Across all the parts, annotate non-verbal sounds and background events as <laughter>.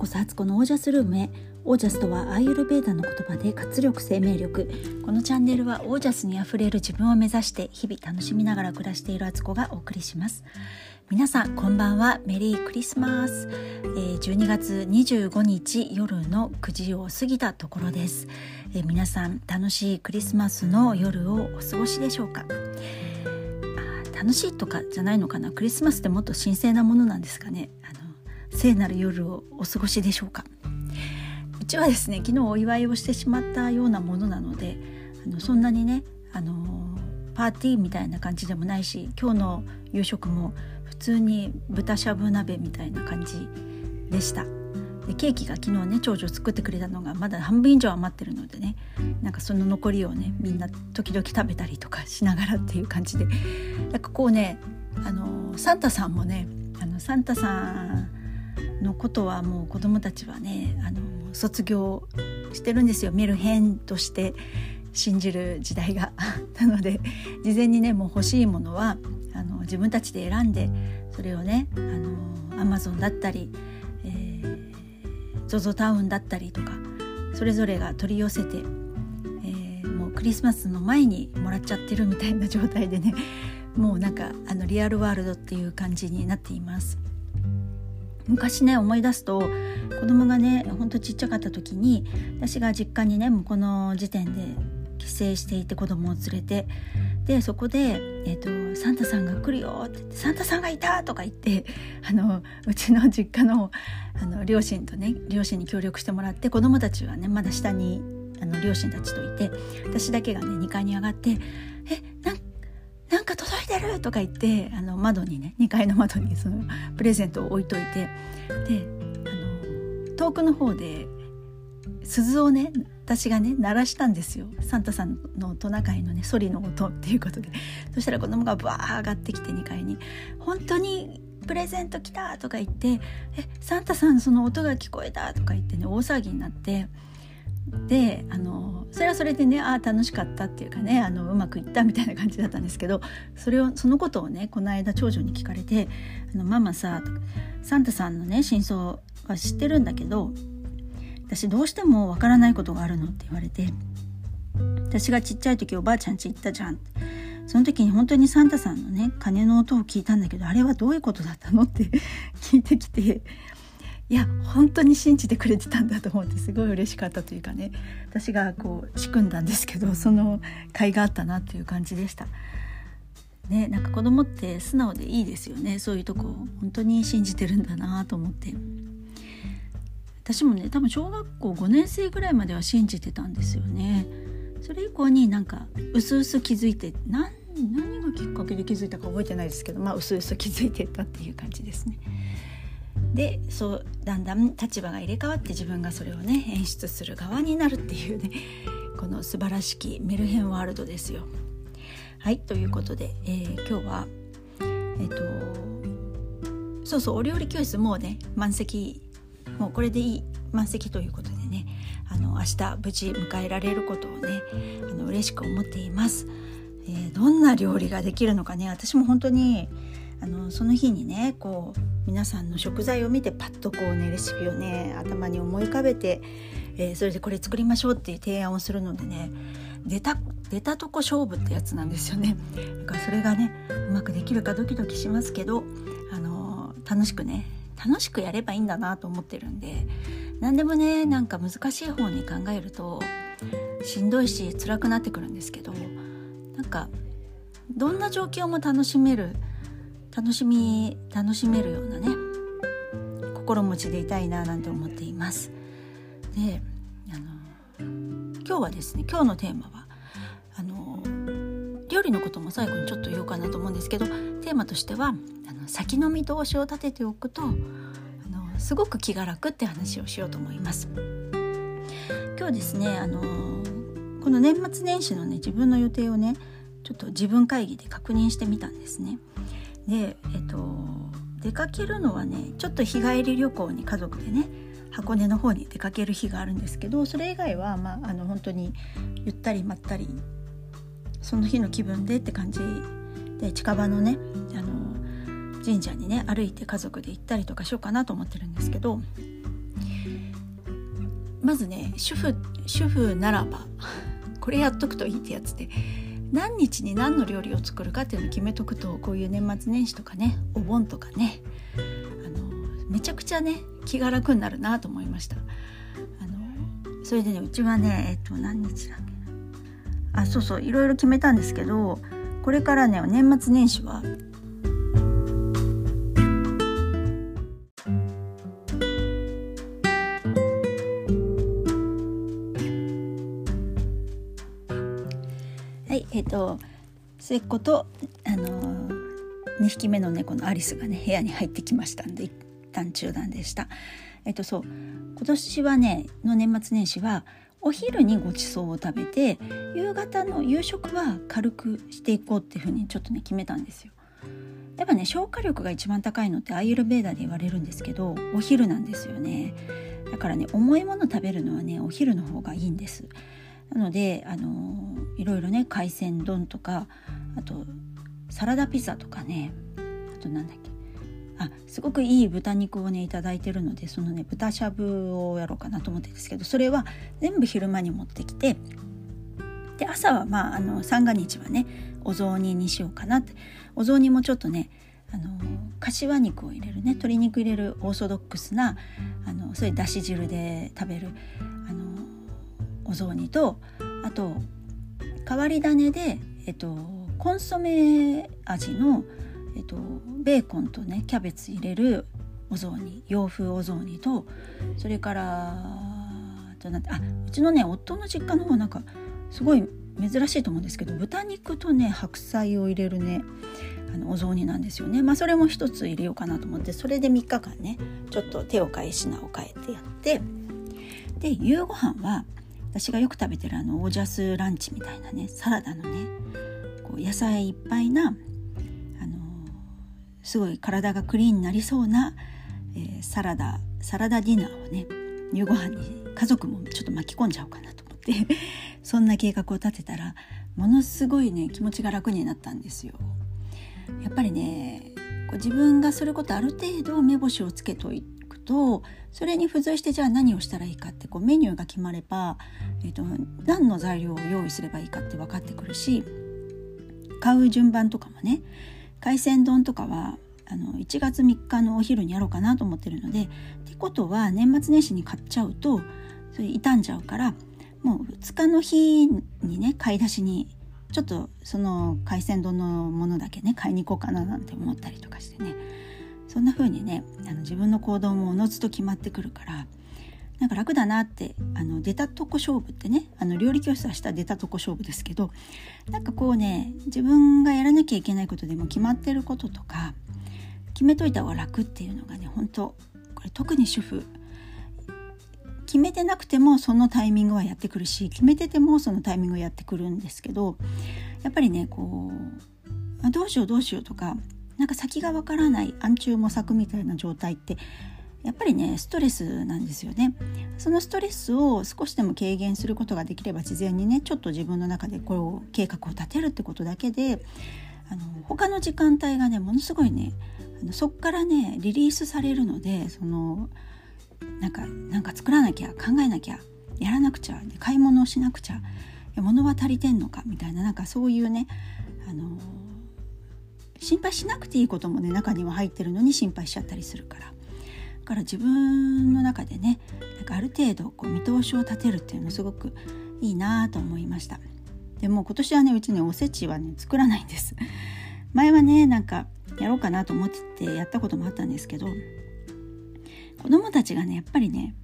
こそ初子のオージャスルームへ。オージャスとはアーユルベーダの言葉で活力生命力。このチャンネルはオージャスにあふれる自分を目指して日々楽しみながら暮らしているあつこがお送りします。皆さんこんばんは。メリークリスマス、えー、12月25日夜の9時を過ぎたところです、えー、皆さん楽しいクリスマスの夜をお過ごしでしょうか？楽しいとかじゃないのかな？クリスマスってもっと神聖なものなんですかね？あの聖なる夜をお過ごしでしょうか？うちはですね昨日お祝いをしてしまったようなものなのであのそんなにねあのパーティーみたいな感じでもないし今日の夕食も普通に豚しゃぶ鍋みたいな感じでした。でケーキが昨日ね長女作ってくれたのがまだ半分以上余ってるのでねなんかその残りをねみんな時々食べたりとかしながらっていう感じで。なんかこうねあのサンタさんもねあのサンタさんのことはもう子どもたちはねあの卒業してるんですよメルヘンとして信じる時代が <laughs> なので事前にねもう欲しいものはあの自分たちで選んでそれをねあのアマゾンだったり、えー、ZOZO タウンだったりとかそれぞれが取り寄せて、えー、もうクリスマスの前にもらっちゃってるみたいな状態でねもうなんかあのリアルワールドっていう感じになっています。昔ね思い出すと子供がねほんとちっちゃかった時に私が実家にねもうこの時点で帰省していて子供を連れてでそこで、えーと「サンタさんが来るよ」って言って「サンタさんがいた!」とか言ってあのうちの実家のあの両親とね両親に協力してもらって子供たちはねまだ下にあの両親たちといて私だけがね2階に上がって「えなんなんか届いてる!」とか言ってあの窓にね2階の窓にそのプレゼントを置いといてであの遠くの方で鈴をね私がね鳴らしたんですよサンタさんのトナカイのねソリの音っていうことでそしたら子供がバー上がってきて2階に「本当にプレゼント来た!」とか言って「えサンタさんその音が聞こえた!」とか言ってね大騒ぎになってであのそれはそれでねああ楽しかったっていうかねあのうまくいったみたいな感じだったんですけどそれをそのことをねこの間長女に聞かれて「あのママさサンタさんのね真相は知ってるんだけど私どうしてもわからないことがあるの」って言われて私がちっちゃい時おばあちゃん家行ったじゃん。その時に本当にサンタさんのね鐘の音を聞いたんだけどあれはどういうことだったのって聞いてきていや本当に信じてくれてたんだと思ってすごい嬉しかったというかね。私がこう仕組んだんですけどその甲斐があったなっていう感じでした。ね、なんか子供って素直でいいですよね。そういうとこ本当に信じてるんだなと思って。私もね多分小学校5年生ぐらいまでは信じてたんですよね。それ以降になんかうすうす気づいて何何がきっかけで気づいたか覚えてないですけどまあうすうす気づいてたっていう感じですね。でそうだんだん立場が入れ替わって自分がそれをね演出する側になるっていうねこの素晴らしきメルヘンワールドですよ。はいということで、えー、今日はえっ、ー、とそうそうお料理教室もうね満席もうこれでいい満席ということでねあの明日無事迎えられることをねあの嬉しく思っています。えー、どんな料理ができるのかね私も本当にあのその日にねこう皆さんの食材を見てパッとこうねレシピをね頭に思い浮かべて、えー、それでこれ作りましょうっていう提案をするのでね出た出たとこ勝負ってやつなんですよね。だからそれがねうまくできるかドキドキしますけど、あの、楽しくね楽しくやればいいんだなと思ってるんで何でもねなんか難しい方に考えるとしんどいし辛くなってくるんですけどなんかどんな状況も楽しめる楽しみ楽しめるようなね心持ちでいたいななんて思っています。であの今日はですね今日のテーマはあの料理のことも最後にちょっと言おうかなと思うんですけどテーマとしてはあの先の見通しを立てておくとあのすごく気が楽って話をしようと思います。今日ですねあのこの年末年始のね自分の予定をねちょっと自分会議で確認してみたんですね。でえっと出かけるのはねちょっと日帰り旅行に家族でね箱根の方に出かける日があるんですけどそれ以外は、まあ、あの本当にゆったりまったりその日の気分でって感じ。で近場のねあの神社にね歩いて家族で行ったりとかしようかなと思ってるんですけどまずね主婦主婦ならばこれやっとくといいってやつで何日に何の料理を作るかっていうのを決めとくとこういう年末年始とかねお盆とかねあのめちゃくちゃね気が楽になるなと思いました。あのそれでねうちはねえっと何日だっけあそうそういろいろ決めたんですけどこれからね年末年始はえっ、と末っ子とあの2匹目の猫のアリスがね部屋に入ってきましたんで一旦中断でした。えっ、とそう。今年はねの年末年始はお昼にごちそうを食べて夕方の夕食は軽くしていこうっていうふうにちょっとね決めたんですよ。やっぱね消化力が一番高いのってアイルベーダで言われるんですけどお昼なんですよね。だからね重いもの食べるのはねお昼の方がいいんです。なのであのいろいろね海鮮丼とかあとサラダピザとかねあとなんだっけあすごくいい豚肉をね頂いてるのでそのね豚しゃぶをやろうかなと思ってるんですけどそれは全部昼間に持ってきてで朝はまああの三が日はねお雑煮にしようかなって。お雑煮もちょっとねあの柏肉を入れるね鶏肉入れるオーソドックスなあのそういうだし汁で食べるあのお雑煮とあと変わり種で、えっと、コンソメ味のえっと、ベーコンとねキャベツ入れるお雑煮洋風お雑煮とそれからとなあうちのね夫の実家の方なんかすごい珍しいと思うんですけど豚肉とね白菜を入れるねあのお雑煮なんですよね。まあそれも一つ入れようかなと思ってそれで3日間ねちょっと手を変え品を変えてやってで夕ご飯は私がよく食べてるあのオージャスランチみたいなねサラダのねこう野菜いっぱいなあのすごい体がクリーンになりそうな、えー、サラダサラダディナーをね夕ご飯に家族もちょっと巻き込んじゃおうかなと思って <laughs> そんな計画を立てたらものすごいね気持ちが楽になったんですよ。やっぱりねこう自分がすることある程度目星をつけとくとそれに付随してじゃあ何をしたらいいかってこうメニューが決まれば、えーと何の材料を用意すればいいかって分かってくるし買う順番とかもね海鮮丼とかはあの1月3日のお昼にやろうかなと思ってるのでってことは年末年始に買っちゃうとそれ傷んじゃうからもう2日の日にね買い出しにちょっとその海鮮丼のものだけね買いに行こうかななんて思ったりとかしてね。そんな風にねあの自分の行動もおのずと決まってくるからなんか楽だなってあの出たとこ勝負ってねあの料理教室はした出たとこ勝負ですけどなんかこうね自分がやらなきゃいけないことでも決まってることとか決めといた方が楽っていうのがね本当これ特に主婦決めてなくてもそのタイミングはやってくるし決めててもそのタイミングはやってくるんですけどやっぱりねこうどうしようどうしようとかなんか先がわからない暗中模索みたいな状態ってやっぱりねストレスなんですよね。そのストレスを少しでも軽減することができれば事前にねちょっと自分の中でこう計画を立てるってことだけであの他の時間帯がねものすごいねあのそっからねリリースされるのでそのなんかなんか作らなきゃ考えなきゃやらなくちゃで買い物をしなくちゃ物は足りてんのかみたいななんかそういうねあの心配しなくていいこともね中には入ってるのに心配しちゃったりするから。だから自分の中でねなんかある程度こう見通しを立てるっていうのすごくいいなと思いました。でも今年はねうちねおせちはね作らないんです。<laughs> 前はねなんかやろうかなと思っててやったこともあったんですけど子供たちがねやっぱりね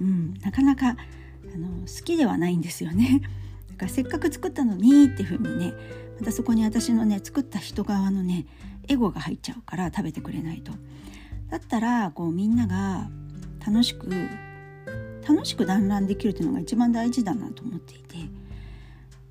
うんなかなかあの好きではないんですよね。<laughs> だからせっかく作ったのにっていう風にねまたそこに私のね作った人側のねエゴが入っちゃうから食べてくれないと。だったらこうみんなが楽しく楽しく団らんできるっていうのが一番大事だなと思っていて。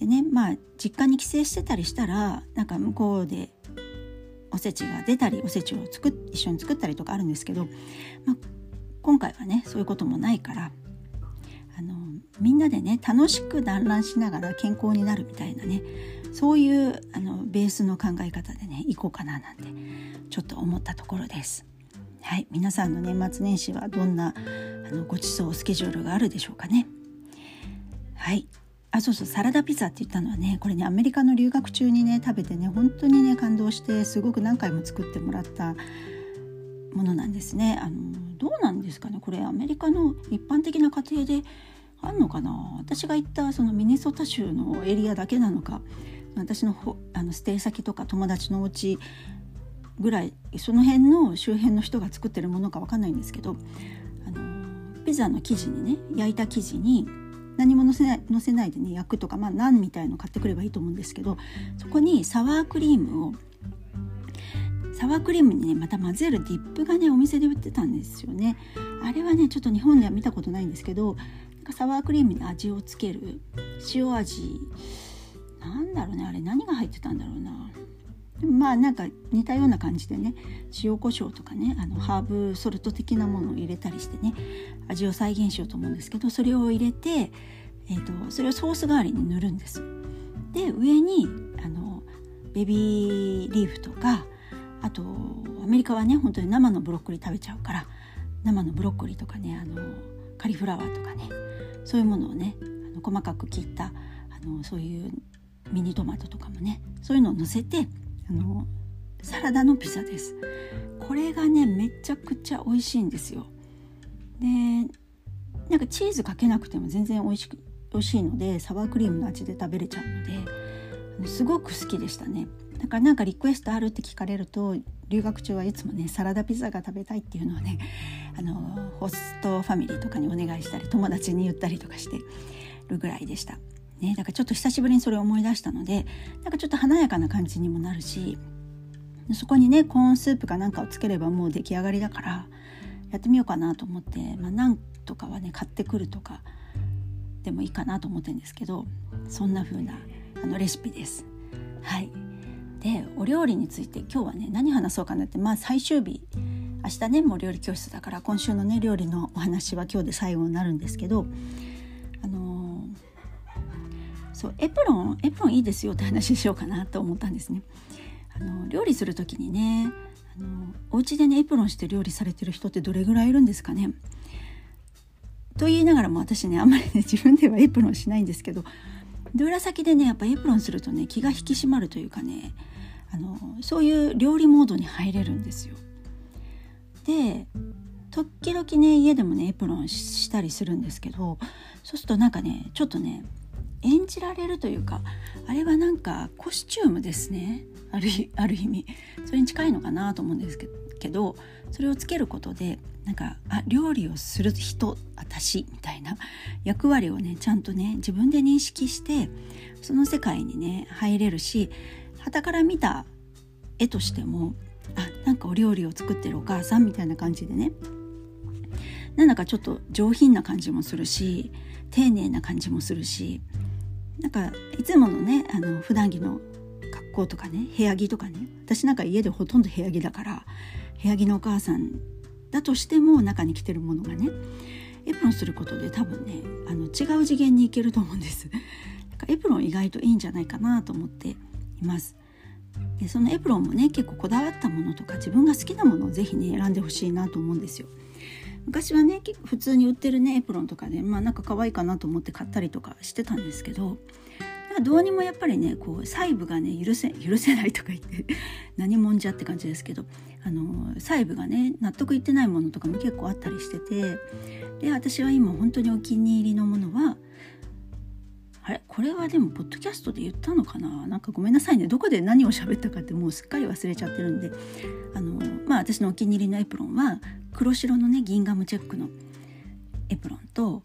でねまあ実家に帰省してたりしたらなんか向こうでおせちが出たりおせちを作一緒に作ったりとかあるんですけど、まあ、今回はねそういうこともないからあのみんなでね楽しく団らんしながら健康になるみたいなねそういうあのベースの考え方でねいこうかななんてちょっと思ったところです。はい、皆さんの年末年始はどんなあのごちそうスケジュールがあるでしょうかね。はい。あそうそう。サラダピザって言ったのはねこれねアメリカの留学中にね食べてね本当にね感動してすごく何回も作ってもらったものなんですね。あのどうなんですかねこれアメリカの一般的な家庭であんのかな。私が行ったそのミネソタ州のエリアだけなのか。私のほあのステイ先とか友達のお家ぐらいその辺の周辺の人が作ってるものか分かんないんですけどあのピザの生地にね焼いた生地に何ものせないのせないでね焼くとかまあナンみたいの買ってくればいいと思うんですけどそこにサワークリームをサワークリームにねまた混ぜるディップがねお店で売ってたんですよね。あれはねちょっと日本では見たことないんですけどサワークリームに味をつける塩味なんだろうねあれ何が入ってたんだろうなまあなんか似たような感じでね塩コショウとかねあのハーブソルト的なものを入れたりしてね味を再現しようと思うんですけどそれを入れて、えーと、それをソース代わりに塗るんです。で上にあのベビーリーフとかあとアメリカはね本当に生のブロッコリー食べちゃうから生のブロッコリーとかねあのカリフラワーとかねそういうものをねあの細かく切ったあのそういうミニトマトとかもねそういうのを乗せてあのサラダのピザです。これがねめちゃくちゃ美味しいんですよ。でなんかチーズかけなくても全然美味しく美味しいのでサワークリームの味で食べれちゃうのですごく好きでしたね。だからなんかリクエストあるって聞かれると留学中はいつもねサラダピザが食べたいっていうのをねあのホストファミリーとかにお願いしたり友達に言ったりとかしてるぐらいでした。ね、だからちょっと久しぶりにそれを思い出したのでなんかちょっと華やかな感じにもなるしそこにねコーンスープかなんかをつければもう出来上がりだからやってみようかなと思って、まあ、なんとかはね買ってくるとかでもいいかなと思ってるんですけどそんな風なあのレシピです。はいでお料理について今日はね何話そうかなってまあ最終日明日ねもう料理教室だから今週のね料理のお話は今日で最後になるんですけどそうエプロンエプロンいいですよって話しようかなと思ったんですね。あの料理する時にねあのお家でねエプロンして料理されてる人ってどれぐらいいるんですかねと言いながらも私ねあんまりね <laughs> 自分ではエプロンしないんですけどで裏先でねやっぱエプロンするとね気が引き締まるというかねあのそういう料理モードに入れるんですよ。で時々ね家でもねエプロンしたりするんですけどそうするとなんかねちょっとね演じられるというかあれはなんかコスチュームですね。あるある意味。それに近いのかなと思うんですけどそれをつけることでなんかあ料理をする人私みたいな役割をねちゃんとね自分で認識してその世界にね入れるし傍から見た絵としてもあなんかお料理を作ってるお母さんみたいな感じでねなんだかちょっと上品な感じもするし丁寧な感じもするしなんかいつものねあの普段着の格好とかね部屋着とかね私なんか家でほとんど部屋着だから部屋着のお母さんだとしても中に着てるものがねエプロンすることで多分ねあの違う次元に行けると思うんです。エプロン意外といいんじゃないかなと思っています。でそのエプロンもね結構こだわったものとか自分が好きなものを是非ね選んでほしいなと思うんですよ。昔はね普通に売ってるねエプロンとかでまあなんか可愛いかなと思って買ったりとかしてたんですけどどうにもやっぱりねこう細部がね許せ <laughs> 許せないとか言って何もんじゃって感じですけどあの細部がね納得いってないものとかも結構あったりしててで私は今本当にお気に入りのものはあれ？これはでもポッドキャストで言ったのかな？なんかごめんなさいね。どこで何を喋ったかってもうすっかり忘れちゃってるんであのまあ私のお気に入りのエプロンは黒白のねギンガムチェックのエプロンと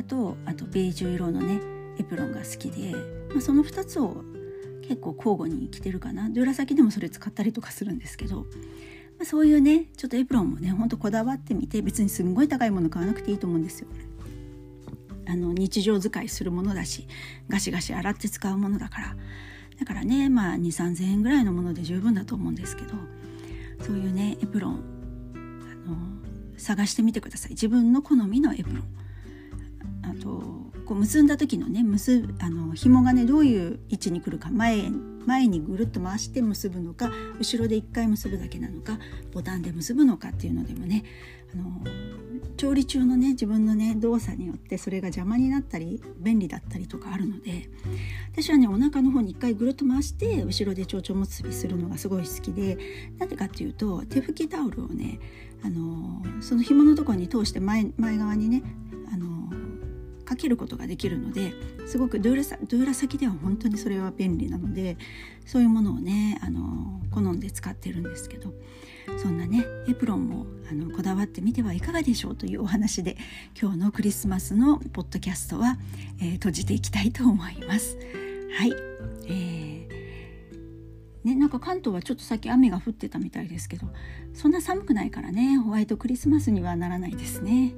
あとあとベージュ色のねエプロンが好きで、まあ、その2つを結構交互に着てるかなで裏先でもそれ使ったりとかするんですけど、まあ、そういうねちょっとエプロンもねほんとこだわってみて別にすんごい高いもの買わなくていいと思うんですよ。あの日常使いするものだしガシガシ洗って使うものだからだからねまあ2 3 0 0 0円ぐらいのもので十分だと思うんですけどそういうねエプロンあの探してみてください。自分の好みのエプロン。あとこう結んだ時のね結あの紐がねどういう位置に来るか。前前にぐるっと回して結ぶのか後ろで1回結ぶだけなのかボタンで結ぶのかっていうのでもねあの調理中のね自分のね動作によってそれが邪魔になったり便利だったりとかあるので私はねお腹の方に1回ぐるっと回して後ろで蝶々結びするのがすごい好きでなんでかっていうと手拭きタオルをねあのその紐のところに通して前前側にねあのかけることができるのですごくドゥーラドゥーラ先では本当にそれは便利なのでそういうものをねあの好んで使ってるんですけどそんなねエプロンもあのこだわってみてはいかがでしょうというお話で今日のクリスマスのポッドキャストは、えー、閉じていきたいと思います。はい、えーね、なんか関東はちょっとさっき雨が降ってたみたいですけどそんな寒くないからねホワイトクリスマスにはならないですね。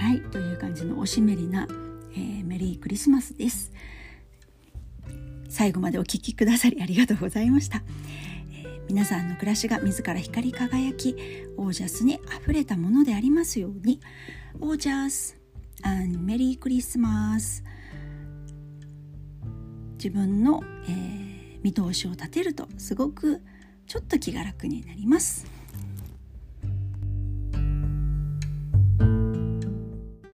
はいという感じのおしめりな、えー、メリークリスマスです。最後までお聴きくださりありがとうございました。え皆さんの暮らしが自ら光り輝きオージャスにあふれたものでありますようにオージャスメリークリスマス自分の、えー、見通しを立てるとすごくちょっと気が楽になります。